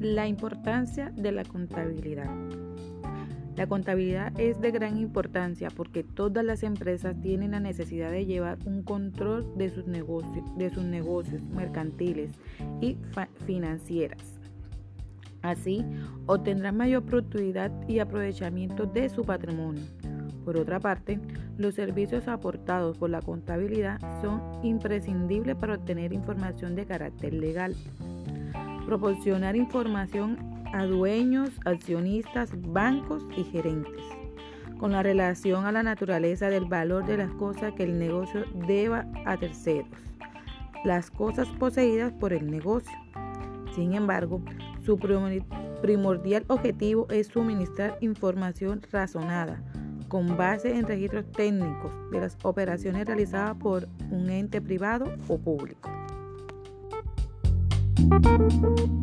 La importancia de la contabilidad. La contabilidad es de gran importancia porque todas las empresas tienen la necesidad de llevar un control de sus negocios, mercantiles y financieras. Así, obtendrán mayor productividad y aprovechamiento de su patrimonio. Por otra parte, los servicios aportados por la contabilidad son imprescindibles para obtener información de carácter legal. Proporcionar información a dueños, accionistas, bancos y gerentes con la relación a la naturaleza del valor de las cosas que el negocio deba a terceros, las cosas poseídas por el negocio. Sin embargo, su primordial objetivo es suministrar información razonada, con base en registros técnicos de las operaciones realizadas por un ente privado o público. Thank you.